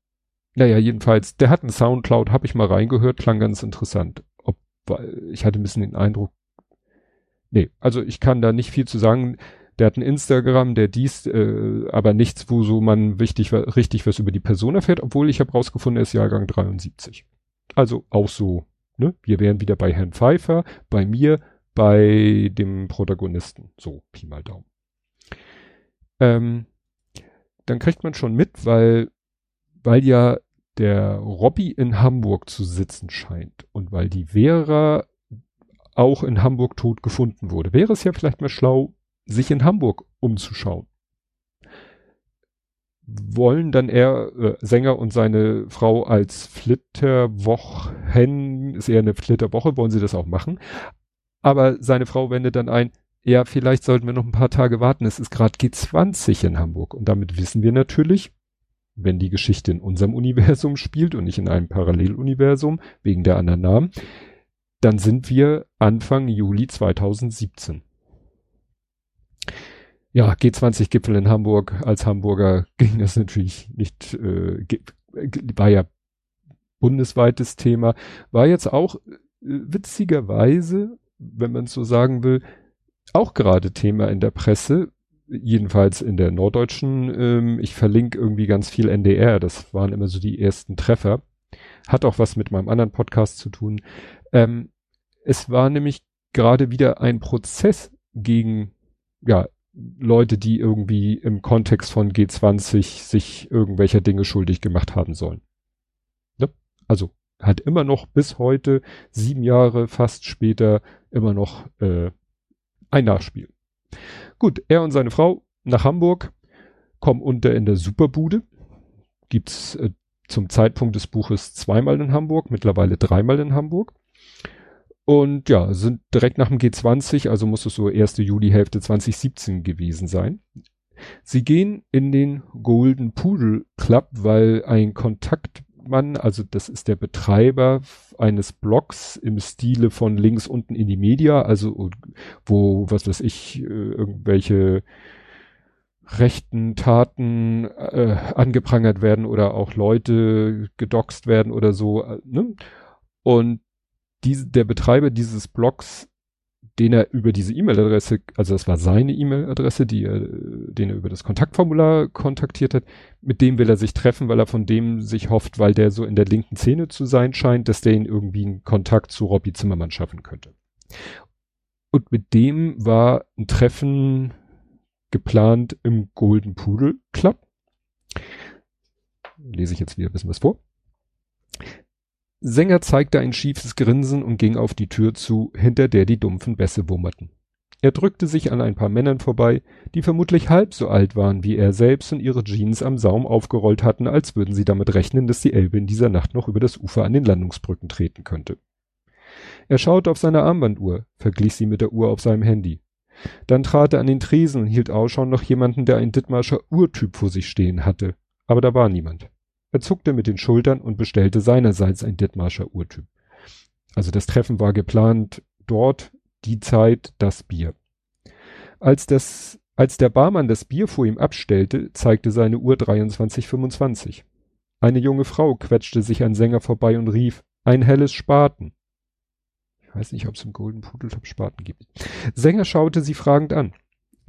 Naja, jedenfalls, der hat einen Soundcloud, habe ich mal reingehört, klang ganz interessant. Ob, ich hatte ein bisschen den Eindruck, nee, also ich kann da nicht viel zu sagen. Der hat ein Instagram, der dies, äh, aber nichts, wo so man wichtig, richtig was über die Person erfährt, obwohl ich habe rausgefunden, er ist Jahrgang 73. Also auch so, ne? Wir wären wieder bei Herrn Pfeiffer, bei mir, bei dem Protagonisten. So, Pi mal Daumen. Ähm, dann kriegt man schon mit, weil, weil ja der Robby in Hamburg zu sitzen scheint und weil die Vera auch in Hamburg tot gefunden wurde, wäre es ja vielleicht mal schlau, sich in Hamburg umzuschauen. Wollen dann er, äh, Sänger und seine Frau als Flitterwochen, ist eher eine Flitterwoche, wollen sie das auch machen. Aber seine Frau wendet dann ein, ja, vielleicht sollten wir noch ein paar Tage warten. Es ist gerade G20 in Hamburg. Und damit wissen wir natürlich, wenn die Geschichte in unserem Universum spielt und nicht in einem Paralleluniversum, wegen der anderen Namen, dann sind wir Anfang Juli 2017. Ja, G20-Gipfel in Hamburg. Als Hamburger ging das natürlich nicht, äh, war ja bundesweites Thema. War jetzt auch äh, witzigerweise, wenn man so sagen will, auch gerade Thema in der Presse, jedenfalls in der norddeutschen, ähm, ich verlinke irgendwie ganz viel NDR, das waren immer so die ersten Treffer. Hat auch was mit meinem anderen Podcast zu tun. Ähm, es war nämlich gerade wieder ein Prozess gegen, ja, Leute, die irgendwie im Kontext von G20 sich irgendwelcher Dinge schuldig gemacht haben sollen. Ne? Also hat immer noch bis heute, sieben Jahre fast später, immer noch äh, ein Nachspiel. Gut, er und seine Frau nach Hamburg, kommen unter in der Superbude. Gibt's äh, zum Zeitpunkt des Buches zweimal in Hamburg, mittlerweile dreimal in Hamburg. Und ja, sind direkt nach dem G20, also muss es so erste Juli-Hälfte 2017 gewesen sein. Sie gehen in den Golden Poodle Club, weil ein Kontaktmann, also das ist der Betreiber eines Blogs im Stile von links unten in die Media, also wo, was weiß ich, äh, irgendwelche rechten Taten äh, angeprangert werden oder auch Leute gedoxt werden oder so. Äh, ne? Und diese, der Betreiber dieses Blogs, den er über diese E-Mail-Adresse, also das war seine E-Mail-Adresse, die er, den er über das Kontaktformular kontaktiert hat, mit dem will er sich treffen, weil er von dem sich hofft, weil der so in der linken Szene zu sein scheint, dass der ihn irgendwie einen Kontakt zu Robbie Zimmermann schaffen könnte. Und mit dem war ein Treffen geplant im Golden Poodle Club. Lese ich jetzt wieder ein bisschen was vor. Sänger zeigte ein schiefes Grinsen und ging auf die Tür zu, hinter der die dumpfen Bässe wummerten. Er drückte sich an ein paar Männern vorbei, die vermutlich halb so alt waren wie er selbst und ihre Jeans am Saum aufgerollt hatten, als würden sie damit rechnen, dass die Elbe in dieser Nacht noch über das Ufer an den Landungsbrücken treten könnte. Er schaute auf seine Armbanduhr, verglich sie mit der Uhr auf seinem Handy. Dann trat er an den Tresen und hielt Ausschau nach jemanden, der ein Dittmarscher Urtyp vor sich stehen hatte. Aber da war niemand. Er zuckte mit den Schultern und bestellte seinerseits ein Dithmarscher Urtyp. Also das Treffen war geplant, dort die Zeit, das Bier. Als das, als der Barmann das Bier vor ihm abstellte, zeigte seine Uhr 23.25. Eine junge Frau quetschte sich an Sänger vorbei und rief, ein helles Spaten. Ich weiß nicht, ob es im Golden Pudel Spaten gibt. Sänger schaute sie fragend an.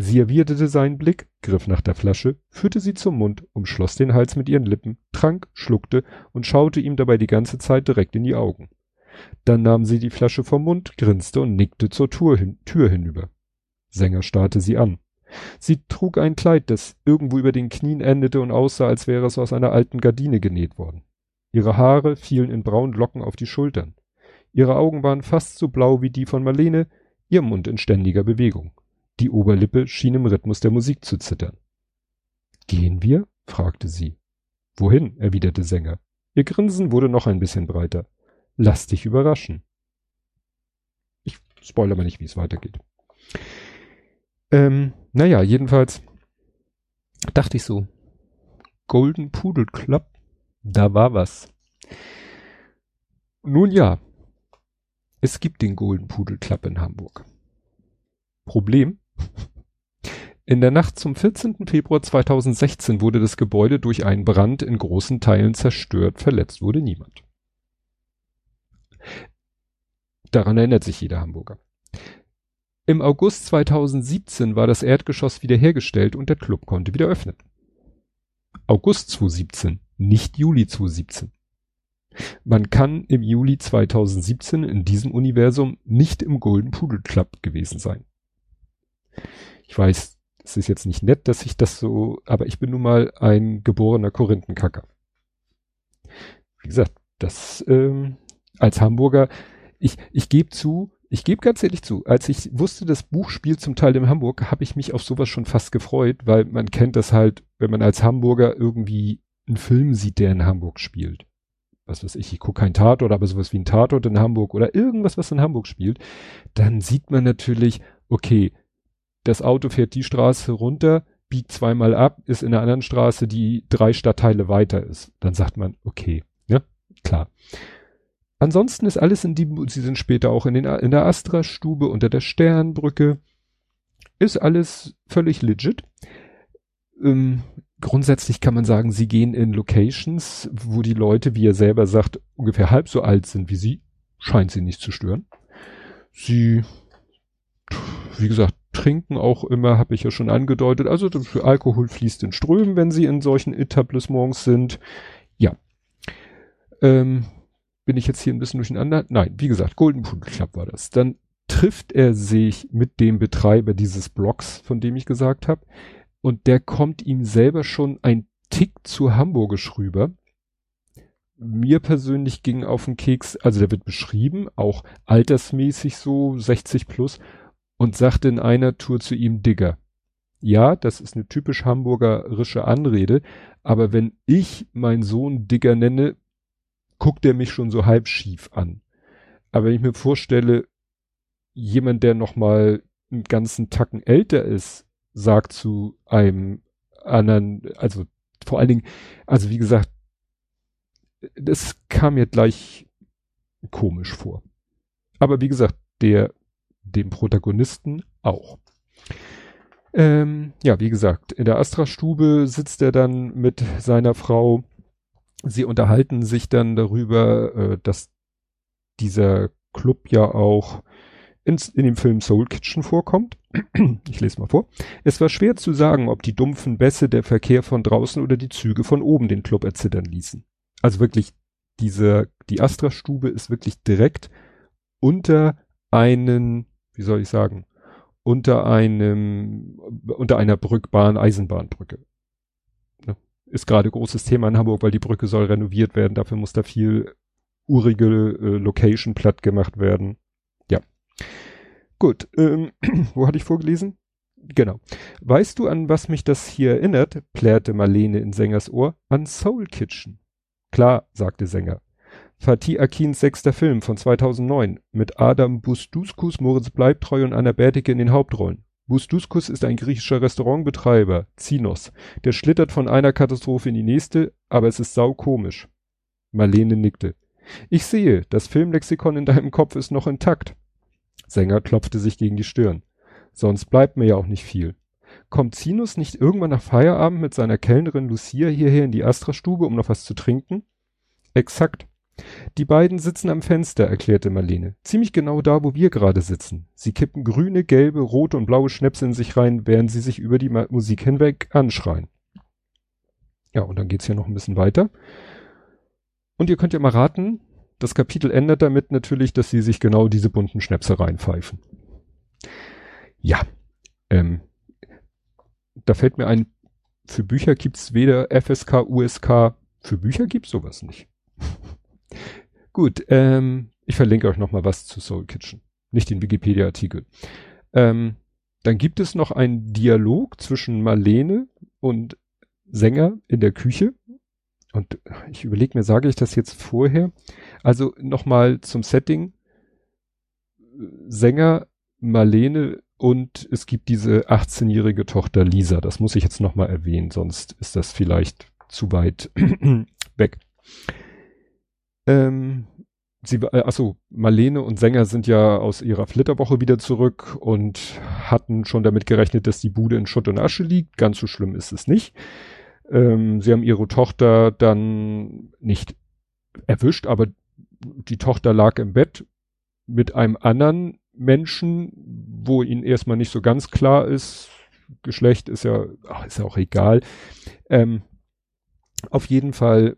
Sie erwiderte seinen Blick, griff nach der Flasche, führte sie zum Mund, umschloss den Hals mit ihren Lippen, trank, schluckte und schaute ihm dabei die ganze Zeit direkt in die Augen. Dann nahm sie die Flasche vom Mund, grinste und nickte zur Tür, hin, Tür hinüber. Sänger starrte sie an. Sie trug ein Kleid, das irgendwo über den Knien endete und aussah, als wäre es aus einer alten Gardine genäht worden. Ihre Haare fielen in braunen Locken auf die Schultern. Ihre Augen waren fast so blau wie die von Marlene, ihr Mund in ständiger Bewegung. Die Oberlippe schien im Rhythmus der Musik zu zittern. Gehen wir? fragte sie. Wohin? erwiderte Sänger. Ihr Grinsen wurde noch ein bisschen breiter. Lass dich überraschen. Ich spoilere mal nicht, wie es weitergeht. Ähm, naja, jedenfalls dachte ich so, Golden Pudel Club, da war was. Nun ja, es gibt den Golden Pudel Club in Hamburg. Problem? In der Nacht zum 14. Februar 2016 wurde das Gebäude durch einen Brand in großen Teilen zerstört, verletzt wurde niemand. Daran erinnert sich jeder Hamburger. Im August 2017 war das Erdgeschoss wiederhergestellt und der Club konnte wieder öffnen. August 2017, nicht Juli 2017. Man kann im Juli 2017 in diesem Universum nicht im Golden Pudel Club gewesen sein. Ich weiß, es ist jetzt nicht nett, dass ich das so, aber ich bin nun mal ein geborener Korinthenkacker. Wie gesagt, das ähm, als Hamburger, ich, ich gebe zu, ich gebe ganz ehrlich zu, als ich wusste, das Buch spielt zum Teil in Hamburg, habe ich mich auf sowas schon fast gefreut, weil man kennt das halt, wenn man als Hamburger irgendwie einen Film sieht, der in Hamburg spielt. Was weiß ich, ich gucke kein Tatort, aber sowas wie ein Tatort in Hamburg oder irgendwas, was in Hamburg spielt, dann sieht man natürlich, okay, das Auto fährt die Straße runter, biegt zweimal ab, ist in einer anderen Straße, die drei Stadtteile weiter ist. Dann sagt man, okay, ne, klar. Ansonsten ist alles in die, sie sind später auch in, den, in der Astra-Stube unter der Sternbrücke. Ist alles völlig legit. Ähm, grundsätzlich kann man sagen, sie gehen in Locations, wo die Leute, wie er selber sagt, ungefähr halb so alt sind wie sie. Scheint sie nicht zu stören. Sie, wie gesagt, trinken auch immer, habe ich ja schon angedeutet. Also Alkohol fließt in Strömen, wenn sie in solchen Etablissements sind. Ja. Ähm, bin ich jetzt hier ein bisschen durcheinander? Nein, wie gesagt, Golden Pudel Club war das. Dann trifft er sich mit dem Betreiber dieses Blogs, von dem ich gesagt habe, und der kommt ihm selber schon ein Tick zu hamburgisch rüber. Mir persönlich ging auf den Keks, also der wird beschrieben, auch altersmäßig so 60 plus, und sagte in einer Tour zu ihm Digger. Ja, das ist eine typisch hamburgerische Anrede, aber wenn ich meinen Sohn Digger nenne, guckt er mich schon so halb schief an. Aber wenn ich mir vorstelle, jemand, der noch mal einen ganzen Tacken älter ist, sagt zu einem anderen, also vor allen Dingen, also wie gesagt, das kam mir gleich komisch vor. Aber wie gesagt, der, dem Protagonisten auch. Ähm, ja, wie gesagt, in der Astra-Stube sitzt er dann mit seiner Frau sie unterhalten sich dann darüber, äh, dass dieser Club ja auch ins, in dem Film Soul Kitchen vorkommt. ich lese mal vor. Es war schwer zu sagen, ob die dumpfen Bässe der Verkehr von draußen oder die Züge von oben den Club erzittern ließen. Also wirklich, diese, die Astra-Stube ist wirklich direkt unter einen, wie soll ich sagen, unter einem, unter einer Brückbahn, Eisenbahnbrücke ist gerade großes Thema in Hamburg, weil die Brücke soll renoviert werden. Dafür muss da viel urige äh, Location platt gemacht werden. Ja. Gut. Ähm, wo hatte ich vorgelesen? Genau. Weißt du, an was mich das hier erinnert? plärrte Marlene in Sängers Ohr. An Soul Kitchen. Klar, sagte Sänger. Fatih Akins sechster Film von 2009 mit Adam Bustuskus, Moritz Bleibtreu und Anna Bertike in den Hauptrollen. Busduskus ist ein griechischer Restaurantbetreiber, Zinos. Der schlittert von einer Katastrophe in die nächste, aber es ist saukomisch. Marlene nickte. Ich sehe, das Filmlexikon in deinem Kopf ist noch intakt. Sänger klopfte sich gegen die Stirn. Sonst bleibt mir ja auch nicht viel. Kommt Zinus nicht irgendwann nach Feierabend mit seiner Kellnerin Lucia hierher in die Astra-Stube, um noch was zu trinken? Exakt. Die beiden sitzen am Fenster, erklärte Marlene. Ziemlich genau da, wo wir gerade sitzen. Sie kippen grüne, gelbe, rote und blaue Schnäpse in sich rein, während sie sich über die Musik hinweg anschreien. Ja, und dann geht's hier noch ein bisschen weiter. Und ihr könnt ja mal raten, das Kapitel endet damit natürlich, dass sie sich genau diese bunten Schnäpse reinpfeifen. Ja, ähm, da fällt mir ein, für Bücher gibt's weder FSK, USK, für Bücher gibt's sowas nicht. Gut, ähm, ich verlinke euch noch mal was zu Soul Kitchen, nicht den Wikipedia-Artikel. Ähm, dann gibt es noch einen Dialog zwischen Marlene und Sänger in der Küche. Und ich überlege mir, sage ich das jetzt vorher? Also nochmal zum Setting. Sänger Marlene und es gibt diese 18-jährige Tochter Lisa. Das muss ich jetzt nochmal erwähnen, sonst ist das vielleicht zu weit weg. Ähm, sie, äh, achso, Marlene und Sänger sind ja aus ihrer Flitterwoche wieder zurück und hatten schon damit gerechnet, dass die Bude in Schutt und Asche liegt. Ganz so schlimm ist es nicht. Ähm, sie haben ihre Tochter dann nicht erwischt, aber die Tochter lag im Bett mit einem anderen Menschen, wo ihnen erstmal nicht so ganz klar ist. Geschlecht ist ja, ach, ist ja auch egal. Ähm, auf jeden Fall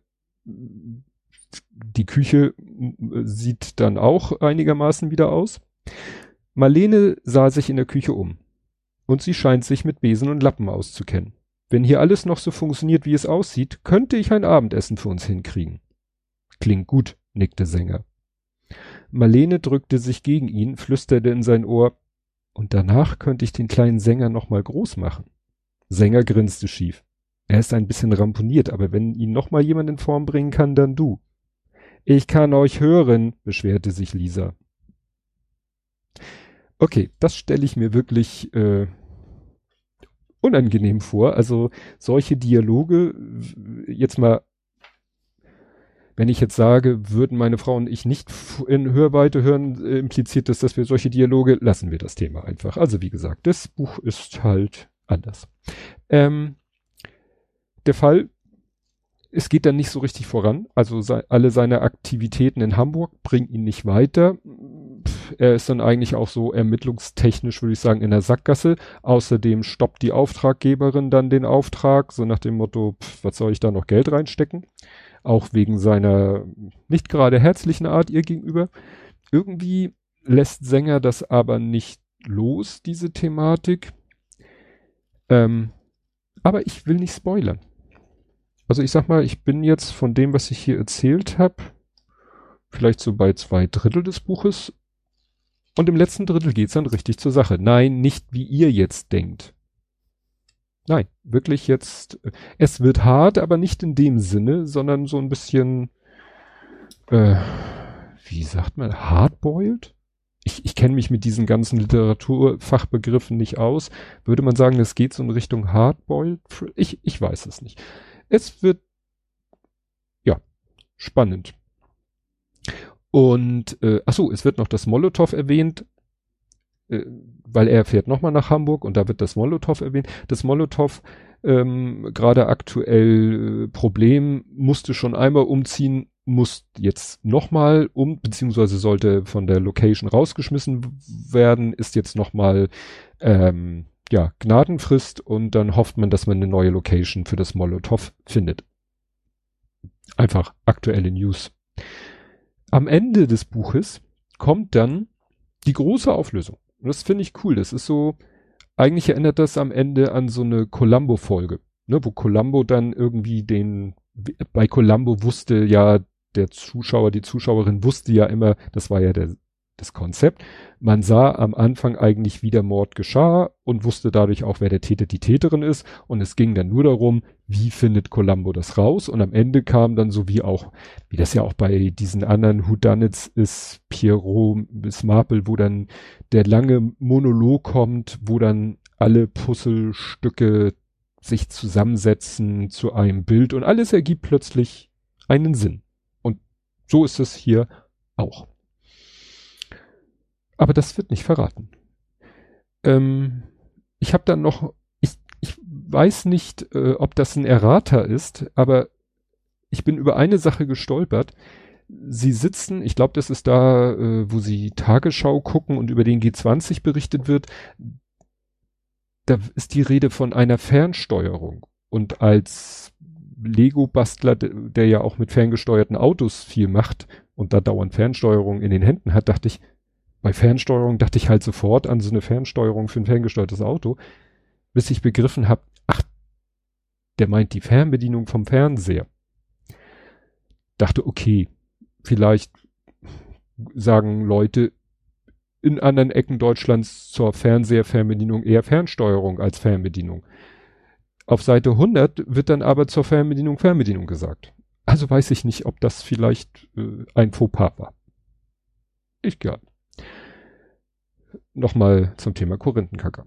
die Küche sieht dann auch einigermaßen wieder aus. Marlene sah sich in der Küche um. Und sie scheint sich mit Besen und Lappen auszukennen. Wenn hier alles noch so funktioniert, wie es aussieht, könnte ich ein Abendessen für uns hinkriegen. Klingt gut, nickte Sänger. Marlene drückte sich gegen ihn, flüsterte in sein Ohr, und danach könnte ich den kleinen Sänger noch mal groß machen. Sänger grinste schief. Er ist ein bisschen ramponiert, aber wenn ihn noch mal jemand in Form bringen kann, dann du. Ich kann euch hören, beschwerte sich Lisa. Okay, das stelle ich mir wirklich äh, unangenehm vor. Also solche Dialoge, jetzt mal, wenn ich jetzt sage, würden meine Frau und ich nicht in Hörweite hören, äh, impliziert das, dass wir solche Dialoge, lassen wir das Thema einfach. Also wie gesagt, das Buch ist halt anders. Ähm, der Fall es geht dann nicht so richtig voran. Also sei, alle seine Aktivitäten in Hamburg bringen ihn nicht weiter. Er ist dann eigentlich auch so ermittlungstechnisch, würde ich sagen, in der Sackgasse. Außerdem stoppt die Auftraggeberin dann den Auftrag, so nach dem Motto, pff, was soll ich da noch Geld reinstecken? Auch wegen seiner nicht gerade herzlichen Art ihr gegenüber. Irgendwie lässt Sänger das aber nicht los, diese Thematik. Ähm, aber ich will nicht spoilern. Also ich sag mal, ich bin jetzt von dem, was ich hier erzählt habe, vielleicht so bei zwei Drittel des Buches. Und im letzten Drittel geht's dann richtig zur Sache. Nein, nicht wie ihr jetzt denkt. Nein, wirklich jetzt, es wird hart, aber nicht in dem Sinne, sondern so ein bisschen, äh, wie sagt man, hardboiled? Ich, ich kenne mich mit diesen ganzen Literaturfachbegriffen nicht aus. Würde man sagen, es geht so in Richtung hardboiled? Ich, ich weiß es nicht. Es wird, ja, spannend. Und, äh, ach so, es wird noch das Molotow erwähnt, äh, weil er fährt nochmal nach Hamburg und da wird das Molotow erwähnt. Das Molotow, ähm, gerade aktuell äh, Problem, musste schon einmal umziehen, muss jetzt nochmal um, beziehungsweise sollte von der Location rausgeschmissen werden, ist jetzt nochmal ähm, ja, Gnadenfrist und dann hofft man, dass man eine neue Location für das Molotow findet. Einfach aktuelle News. Am Ende des Buches kommt dann die große Auflösung. Und das finde ich cool. Das ist so, eigentlich erinnert das am Ende an so eine Columbo-Folge, ne, wo Columbo dann irgendwie den, bei Columbo wusste ja der Zuschauer, die Zuschauerin wusste ja immer, das war ja der das Konzept. Man sah am Anfang eigentlich, wie der Mord geschah und wusste dadurch auch, wer der Täter, die Täterin ist. Und es ging dann nur darum, wie findet Columbo das raus? Und am Ende kam dann so wie auch, wie das ja auch bei diesen anderen Whodunits ist, Pierrot bis Marple, wo dann der lange Monolog kommt, wo dann alle Puzzlestücke sich zusammensetzen zu einem Bild und alles ergibt plötzlich einen Sinn. Und so ist es hier auch. Aber das wird nicht verraten. Ähm, ich habe dann noch, ich, ich weiß nicht, äh, ob das ein Errata ist, aber ich bin über eine Sache gestolpert. Sie sitzen, ich glaube, das ist da, äh, wo sie Tagesschau gucken und über den G20 berichtet wird. Da ist die Rede von einer Fernsteuerung. Und als Lego-Bastler, der ja auch mit ferngesteuerten Autos viel macht und da dauernd Fernsteuerung in den Händen hat, dachte ich, bei Fernsteuerung dachte ich halt sofort an so eine Fernsteuerung für ein ferngesteuertes Auto, bis ich begriffen habe, ach, der meint die Fernbedienung vom Fernseher. Dachte, okay, vielleicht sagen Leute in anderen Ecken Deutschlands zur Fernseherfernbedienung eher Fernsteuerung als Fernbedienung. Auf Seite 100 wird dann aber zur Fernbedienung Fernbedienung gesagt. Also weiß ich nicht, ob das vielleicht äh, ein Fauxpas war. Ich glaube. Nochmal zum Thema Korinthenkacker.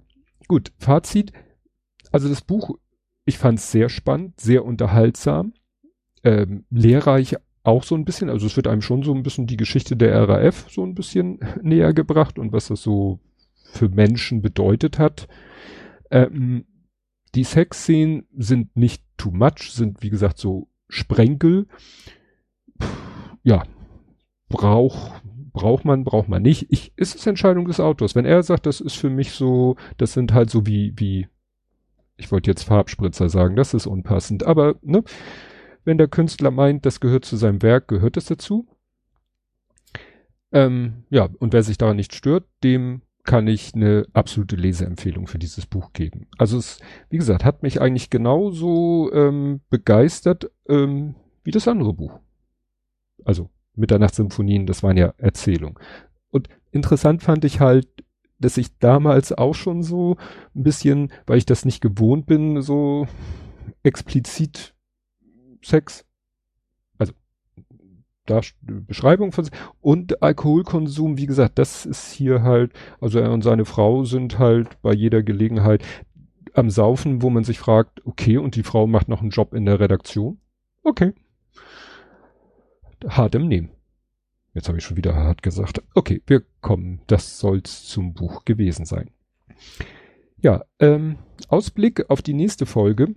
Gut, Fazit. Also das Buch, ich fand es sehr spannend, sehr unterhaltsam, ähm, lehrreich auch so ein bisschen. Also es wird einem schon so ein bisschen die Geschichte der RAF so ein bisschen näher gebracht und was das so für Menschen bedeutet hat. Ähm, die Sexszenen sind nicht too much, sind wie gesagt so Sprenkel. Ja, braucht braucht man, braucht man nicht. Ich, ist es Entscheidung des Autors. Wenn er sagt, das ist für mich so, das sind halt so wie, wie, ich wollte jetzt Farbspritzer sagen, das ist unpassend, aber, ne, wenn der Künstler meint, das gehört zu seinem Werk, gehört es dazu. Ähm, ja, und wer sich daran nicht stört, dem kann ich eine absolute Leseempfehlung für dieses Buch geben. Also es, wie gesagt, hat mich eigentlich genauso ähm, begeistert ähm, wie das andere Buch. Also Mitternachtsymphonien, das waren ja Erzählungen. Und interessant fand ich halt, dass ich damals auch schon so ein bisschen, weil ich das nicht gewohnt bin, so explizit Sex, also da Beschreibung von und Alkoholkonsum, wie gesagt, das ist hier halt, also er und seine Frau sind halt bei jeder Gelegenheit am Saufen, wo man sich fragt, okay, und die Frau macht noch einen Job in der Redaktion. Okay, hart im Nehmen. Jetzt habe ich schon wieder hart gesagt. Okay, wir kommen. Das soll's zum Buch gewesen sein. Ja, ähm, Ausblick auf die nächste Folge.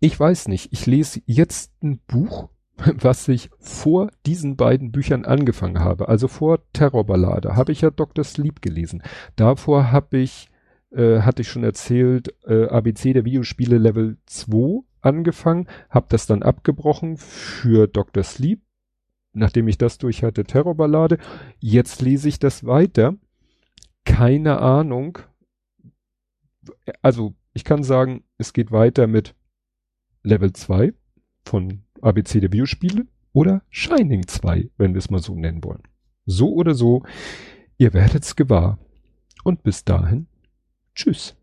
Ich weiß nicht. Ich lese jetzt ein Buch, was ich vor diesen beiden Büchern angefangen habe. Also vor Terrorballade habe ich ja Dr. Sleep gelesen. Davor habe ich, äh, hatte ich schon erzählt, äh, ABC der Videospiele Level 2 angefangen, habe das dann abgebrochen für Dr. Sleep, nachdem ich das durch hatte, Terrorballade. Jetzt lese ich das weiter. Keine Ahnung. Also, ich kann sagen, es geht weiter mit Level 2 von ABC der Videospiele oder Shining 2, wenn wir es mal so nennen wollen. So oder so, ihr werdet's gewahr. Und bis dahin, tschüss.